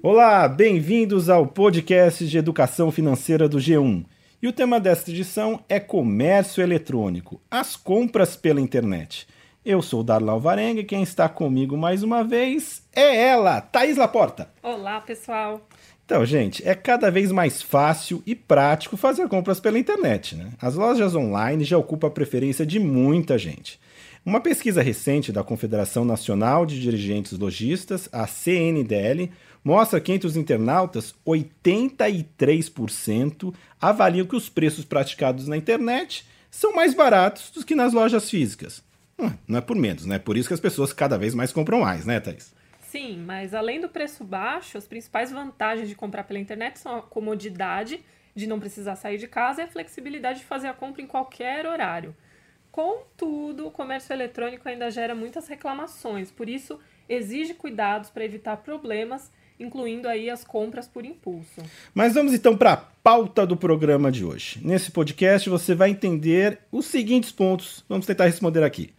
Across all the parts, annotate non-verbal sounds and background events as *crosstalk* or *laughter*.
Olá, bem-vindos ao podcast de educação financeira do G1. E o tema desta edição é comércio eletrônico, as compras pela internet. Eu sou Darla Alvarenga e quem está comigo mais uma vez é ela, Thaís Laporta. Olá, pessoal. Então, gente, é cada vez mais fácil e prático fazer compras pela internet. Né? As lojas online já ocupam a preferência de muita gente. Uma pesquisa recente da Confederação Nacional de Dirigentes Logistas, a CNDL, mostra que entre os internautas, 83% avaliam que os preços praticados na internet são mais baratos do que nas lojas físicas. Hum, não é por menos, né? Por isso que as pessoas cada vez mais compram mais, né, Thaís? Sim, mas além do preço baixo, as principais vantagens de comprar pela internet são a comodidade de não precisar sair de casa e a flexibilidade de fazer a compra em qualquer horário. Contudo, o comércio eletrônico ainda gera muitas reclamações, por isso exige cuidados para evitar problemas, incluindo aí as compras por impulso. Mas vamos então para a pauta do programa de hoje. Nesse podcast você vai entender os seguintes pontos. Vamos tentar responder aqui.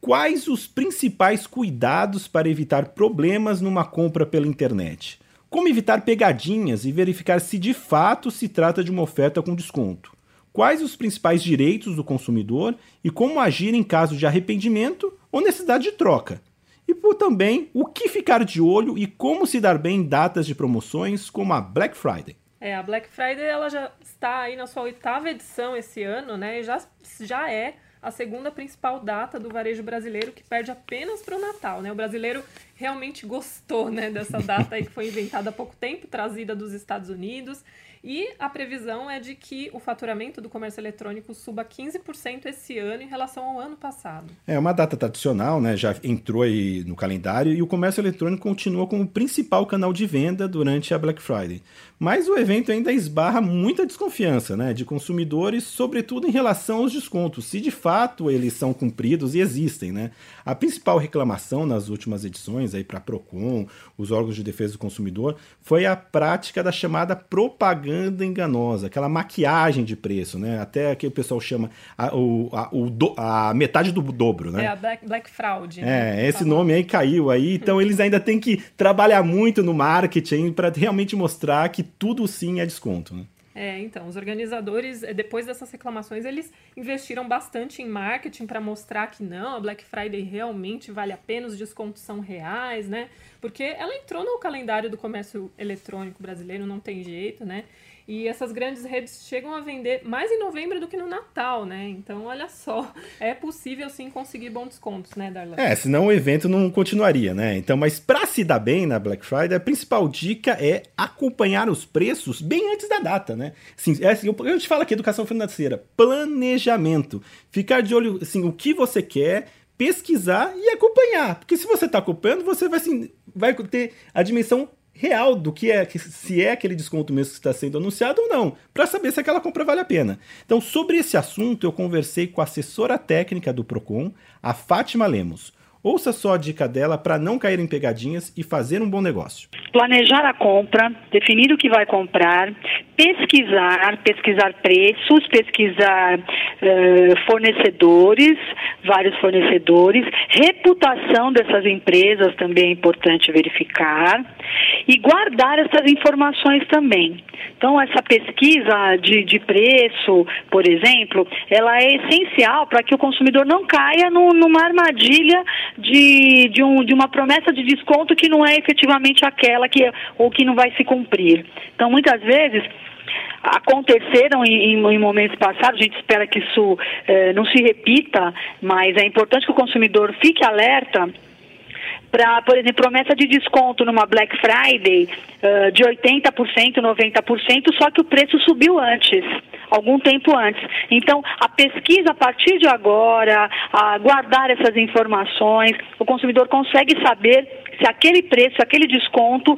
Quais os principais cuidados para evitar problemas numa compra pela internet? Como evitar pegadinhas e verificar se de fato se trata de uma oferta com desconto? Quais os principais direitos do consumidor e como agir em caso de arrependimento ou necessidade de troca? E por também o que ficar de olho e como se dar bem em datas de promoções como a Black Friday. É, a Black Friday ela já está aí na sua oitava edição esse ano, né? E já, já é a segunda principal data do varejo brasileiro, que perde apenas para o Natal. Né? O brasileiro realmente gostou né, dessa data aí que foi inventada há pouco tempo, trazida dos Estados Unidos. E a previsão é de que o faturamento do comércio eletrônico suba 15% esse ano em relação ao ano passado. É uma data tradicional, né? Já entrou aí no calendário e o comércio eletrônico continua como o principal canal de venda durante a Black Friday. Mas o evento ainda esbarra muita desconfiança, né, de consumidores, sobretudo em relação aos descontos, se de fato eles são cumpridos e existem, né? A principal reclamação nas últimas edições aí para Procon, os órgãos de defesa do consumidor, foi a prática da chamada propaganda propaganda enganosa, aquela maquiagem de preço, né? Até que o pessoal chama a, o, a, o do, a metade do dobro, né? É a Black, Black Fraud. Né? É, esse nome aí caiu aí, então eles ainda têm que trabalhar muito no marketing para realmente mostrar que tudo sim é desconto, né? É, então, os organizadores, eh, depois dessas reclamações, eles investiram bastante em marketing para mostrar que não, a Black Friday realmente vale a pena, os descontos são reais, né? Porque ela entrou no calendário do comércio eletrônico brasileiro, não tem jeito, né? E essas grandes redes chegam a vender mais em novembro do que no Natal, né? Então, olha só, é possível sim conseguir bons descontos, né, Darlan? É, senão o evento não continuaria, né? Então, mas para se dar bem na Black Friday, a principal dica é acompanhar os preços bem antes da data, né? Sim, é assim, eu, te falo aqui educação financeira, planejamento, ficar de olho, assim, o que você quer, pesquisar e acompanhar, porque se você está acompanhando, você vai assim, vai ter a dimensão real do que é, se é aquele desconto mesmo que está sendo anunciado ou não, para saber se aquela compra vale a pena. Então, sobre esse assunto, eu conversei com a assessora técnica do Procon, a Fátima Lemos. Ouça só a dica dela para não cair em pegadinhas e fazer um bom negócio. Planejar a compra, definir o que vai comprar, pesquisar, pesquisar preços, pesquisar uh, fornecedores, vários fornecedores, reputação dessas empresas também é importante verificar e guardar essas informações também. Então, essa pesquisa de, de preço, por exemplo, ela é essencial para que o consumidor não caia no, numa armadilha de, de, um, de uma promessa de desconto que não é efetivamente aquela que ou que não vai se cumprir. Então, muitas vezes aconteceram em, em, momentos passados, a gente espera que isso eh, não se repita, mas é importante que o consumidor fique alerta para, por exemplo, promessa de desconto numa Black Friday uh, de 80%, 90%, só que o preço subiu antes, algum tempo antes. Então, a pesquisa a partir de agora, a guardar essas informações, o consumidor consegue saber se aquele preço, aquele desconto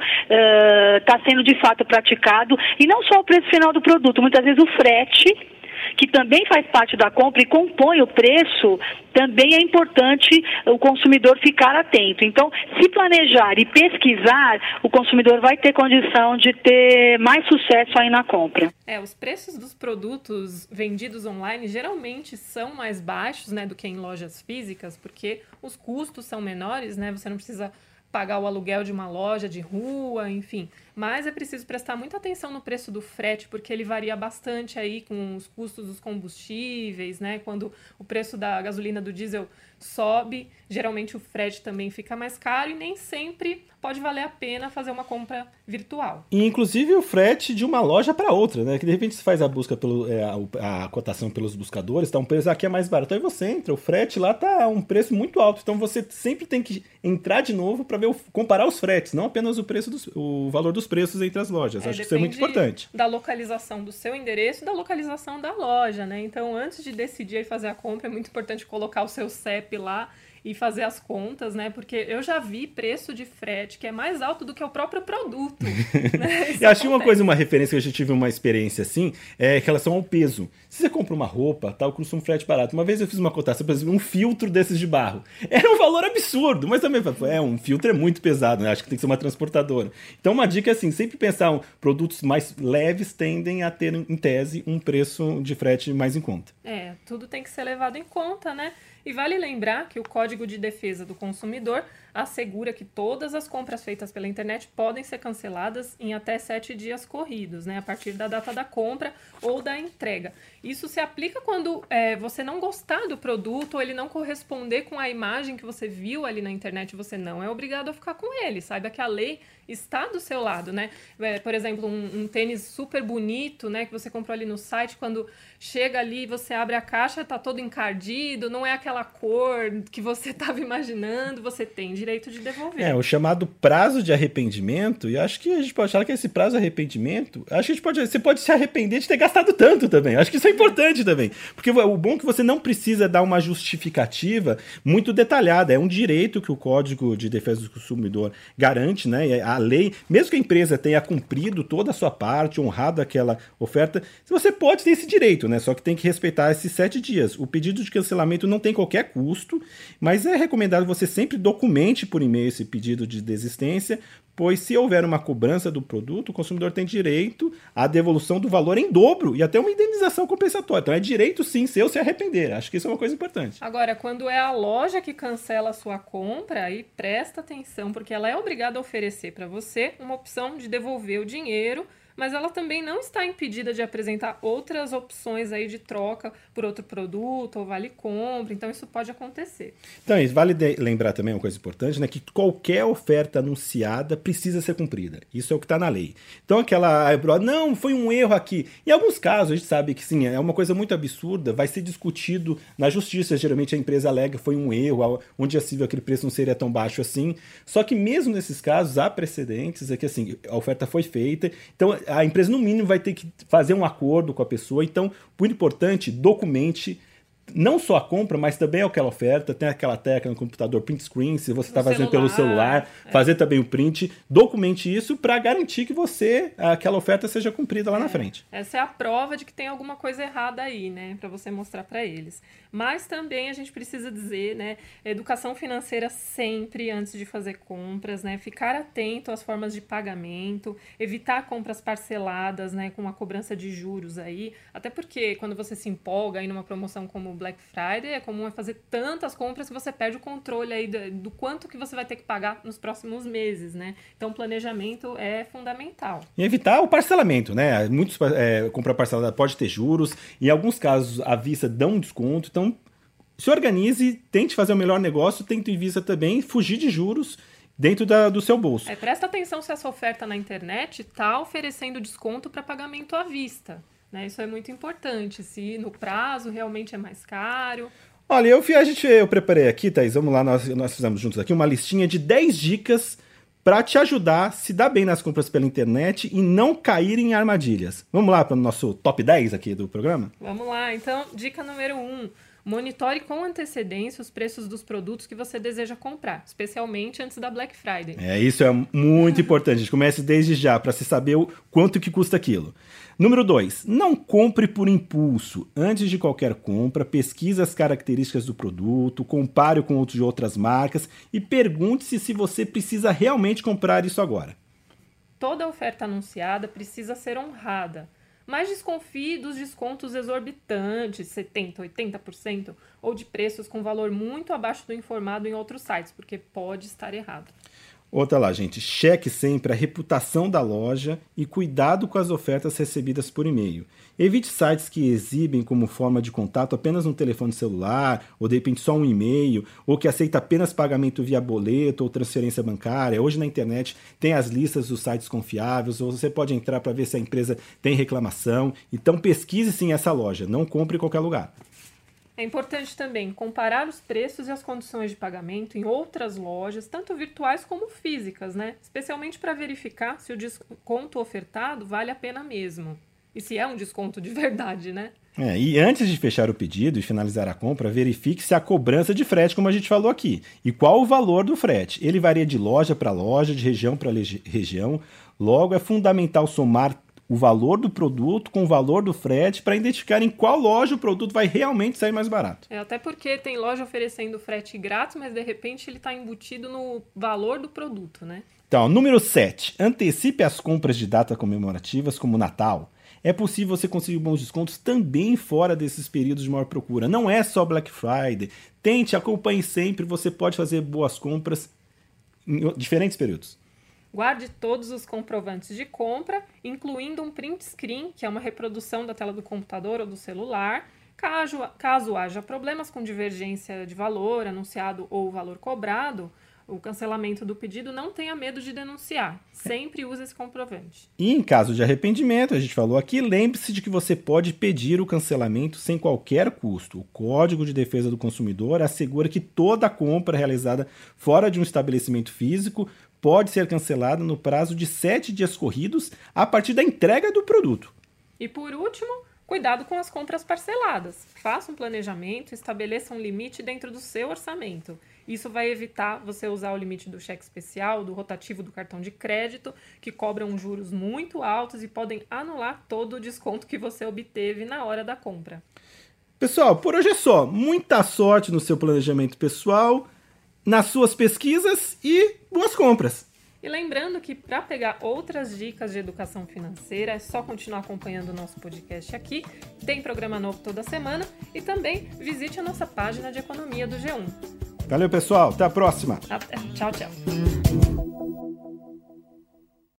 está uh, sendo de fato praticado e não só o preço final do produto, muitas vezes o frete que também faz parte da compra e compõe o preço, também é importante o consumidor ficar atento. Então, se planejar e pesquisar, o consumidor vai ter condição de ter mais sucesso aí na compra. É, os preços dos produtos vendidos online geralmente são mais baixos, né, do que em lojas físicas, porque os custos são menores, né? Você não precisa pagar o aluguel de uma loja de rua, enfim. Mas é preciso prestar muita atenção no preço do frete, porque ele varia bastante aí com os custos dos combustíveis, né? Quando o preço da gasolina do diesel sobe, geralmente o frete também fica mais caro e nem sempre pode valer a pena fazer uma compra virtual. E inclusive o frete de uma loja para outra, né? Que de repente você faz a busca pelo é, a, a, cotação pelos buscadores, tá um preço aqui é mais barato, aí você entra, o frete lá tá um preço muito alto, então você sempre tem que entrar de novo para ver o, comparar os fretes, não apenas o preço dos, o valor dos preços entre as lojas. É, Acho que isso é muito importante. Da localização do seu endereço e da localização da loja, né? Então, antes de decidir fazer a compra, é muito importante colocar o seu CEP lá e fazer as contas, né? Porque eu já vi preço de frete que é mais alto do que o próprio produto. né? *laughs* eu achei uma coisa, uma referência que eu já tive uma experiência assim, é em relação ao peso. Se você compra uma roupa, tal, custa um frete barato. Uma vez eu fiz uma cotação, por exemplo, um filtro desses de barro. *laughs* Era um valor absurdo, mas também, é, um filtro é muito pesado, né? Acho que tem que ser uma transportadora. Então, uma dica é assim, sempre pensar um, produtos mais leves tendem a ter, em tese, um preço de frete mais em conta. É, tudo tem que ser levado em conta, né? E vale lembrar que o Código de Defesa do Consumidor assegura que todas as compras feitas pela internet podem ser canceladas em até sete dias corridos, né, a partir da data da compra ou da entrega. Isso se aplica quando é, você não gostar do produto ou ele não corresponder com a imagem que você viu ali na internet, você não é obrigado a ficar com ele. Saiba que a lei está do seu lado, né? É, por exemplo, um, um, tênis super bonito, né, que você comprou ali no site, quando chega ali, você abre a caixa, tá todo encardido, não é aquela cor que você *laughs* estava imaginando, você tem direito de devolver. É, o chamado prazo de arrependimento, e acho que a gente pode falar que esse prazo de arrependimento, acho que a gente pode, você pode se arrepender de ter gastado tanto também. Acho que isso é importante também. Porque o bom é que você não precisa dar uma justificativa muito detalhada. É um direito que o Código de Defesa do Consumidor garante, né? A lei, mesmo que a empresa tenha cumprido toda a sua parte, honrado aquela oferta, você pode ter esse direito, né? Só que tem que respeitar esses sete dias. O pedido de cancelamento não tem qualquer custo, mas é recomendado você sempre documente por e-mail esse pedido de desistência, pois se houver uma cobrança do produto, o consumidor tem direito à devolução do valor em dobro e até uma indenização compensatória. Então é direito sim seu se arrepender. Acho que isso é uma coisa importante. Agora, quando é a loja que cancela a sua compra, aí presta atenção, porque ela é obrigada a oferecer para você uma opção de devolver o dinheiro mas ela também não está impedida de apresentar outras opções aí de troca por outro produto ou vale compra, então isso pode acontecer. Então, vale lembrar também uma coisa importante, né, que qualquer oferta anunciada precisa ser cumprida. Isso é o que está na lei. Então, aquela, não, foi um erro aqui. Em alguns casos, a gente sabe que sim, é uma coisa muito absurda, vai ser discutido na justiça, geralmente a empresa alega foi um erro, onde é possível aquele preço não seria tão baixo assim. Só que mesmo nesses casos, há precedentes, é que assim, a oferta foi feita, então a empresa, no mínimo, vai ter que fazer um acordo com a pessoa. Então, muito importante, documente não só a compra, mas também aquela oferta, tem aquela técnica no computador print screen, se você está fazendo celular, pelo celular, é. fazer também o print, documente isso para garantir que você aquela oferta seja cumprida lá é. na frente. Essa é a prova de que tem alguma coisa errada aí, né, para você mostrar para eles. Mas também a gente precisa dizer, né, educação financeira sempre antes de fazer compras, né, ficar atento às formas de pagamento, evitar compras parceladas, né, com uma cobrança de juros aí, até porque quando você se empolga aí numa promoção como o Black Friday, é comum fazer tantas compras que você perde o controle aí do, do quanto que você vai ter que pagar nos próximos meses, né? Então, planejamento é fundamental. E evitar o parcelamento, né? Muitos é, compra parcelada pode ter juros, em alguns casos a vista dão um desconto, então se organize, tente fazer o melhor negócio, tente em vista também fugir de juros dentro da, do seu bolso. É, presta atenção se essa oferta na internet está oferecendo desconto para pagamento à vista. Né? Isso é muito importante, se no prazo realmente é mais caro. Olha, eu, a gente, eu preparei aqui, Thaís, vamos lá, nós, nós fizemos juntos aqui uma listinha de 10 dicas para te ajudar a se dar bem nas compras pela internet e não cair em armadilhas. Vamos lá para o nosso top 10 aqui do programa? Vamos lá, então, dica número 1. Um, Monitore com antecedência os preços dos produtos que você deseja comprar, especialmente antes da Black Friday. É, isso é muito importante. A gente comece desde já para se saber o quanto que custa aquilo. Número 2. Não compre por impulso. Antes de qualquer compra, pesquise as características do produto, compare com outros de outras marcas e pergunte-se se você precisa realmente comprar isso agora. Toda oferta anunciada precisa ser honrada mas desconfie dos descontos exorbitantes, 70%, 80%, ou de preços com valor muito abaixo do informado em outros sites, porque pode estar errado. Outra lá, gente. Cheque sempre a reputação da loja e cuidado com as ofertas recebidas por e-mail. Evite sites que exibem como forma de contato apenas um telefone celular, ou de repente só um e-mail, ou que aceita apenas pagamento via boleto ou transferência bancária. Hoje na internet tem as listas dos sites confiáveis, ou você pode entrar para ver se a empresa tem reclamação. Então pesquise sim essa loja, não compre em qualquer lugar. É importante também comparar os preços e as condições de pagamento em outras lojas, tanto virtuais como físicas, né? Especialmente para verificar se o desconto ofertado vale a pena mesmo. E se é um desconto de *laughs* verdade, né? É, e antes de fechar o pedido e finalizar a compra, verifique se há cobrança de frete, como a gente falou aqui. E qual o valor do frete? Ele varia de loja para loja, de região para região. Logo, é fundamental somar o valor do produto com o valor do frete para identificar em qual loja o produto vai realmente sair mais barato. É, até porque tem loja oferecendo frete grátis, mas de repente ele está embutido no valor do produto, né? Então, número 7. Antecipe as compras de data comemorativas, como Natal. É possível você conseguir bons descontos também fora desses períodos de maior procura. Não é só Black Friday. Tente, acompanhe sempre. Você pode fazer boas compras em diferentes períodos. Guarde todos os comprovantes de compra, incluindo um print screen, que é uma reprodução da tela do computador ou do celular. Caso, caso haja problemas com divergência de valor anunciado ou valor cobrado, o cancelamento do pedido, não tenha medo de denunciar. Sempre use esse comprovante. E em caso de arrependimento, a gente falou aqui, lembre-se de que você pode pedir o cancelamento sem qualquer custo. O Código de Defesa do Consumidor assegura que toda compra realizada fora de um estabelecimento físico pode ser cancelada no prazo de sete dias corridos a partir da entrega do produto. E por último, cuidado com as compras parceladas. Faça um planejamento, estabeleça um limite dentro do seu orçamento. Isso vai evitar você usar o limite do cheque especial, do rotativo do cartão de crédito, que cobram juros muito altos e podem anular todo o desconto que você obteve na hora da compra. Pessoal, por hoje é só. Muita sorte no seu planejamento pessoal nas suas pesquisas e boas compras. E lembrando que para pegar outras dicas de educação financeira é só continuar acompanhando o nosso podcast aqui. Tem programa novo toda semana e também visite a nossa página de economia do G1. Valeu, pessoal. Até a próxima. Até. Tchau, tchau.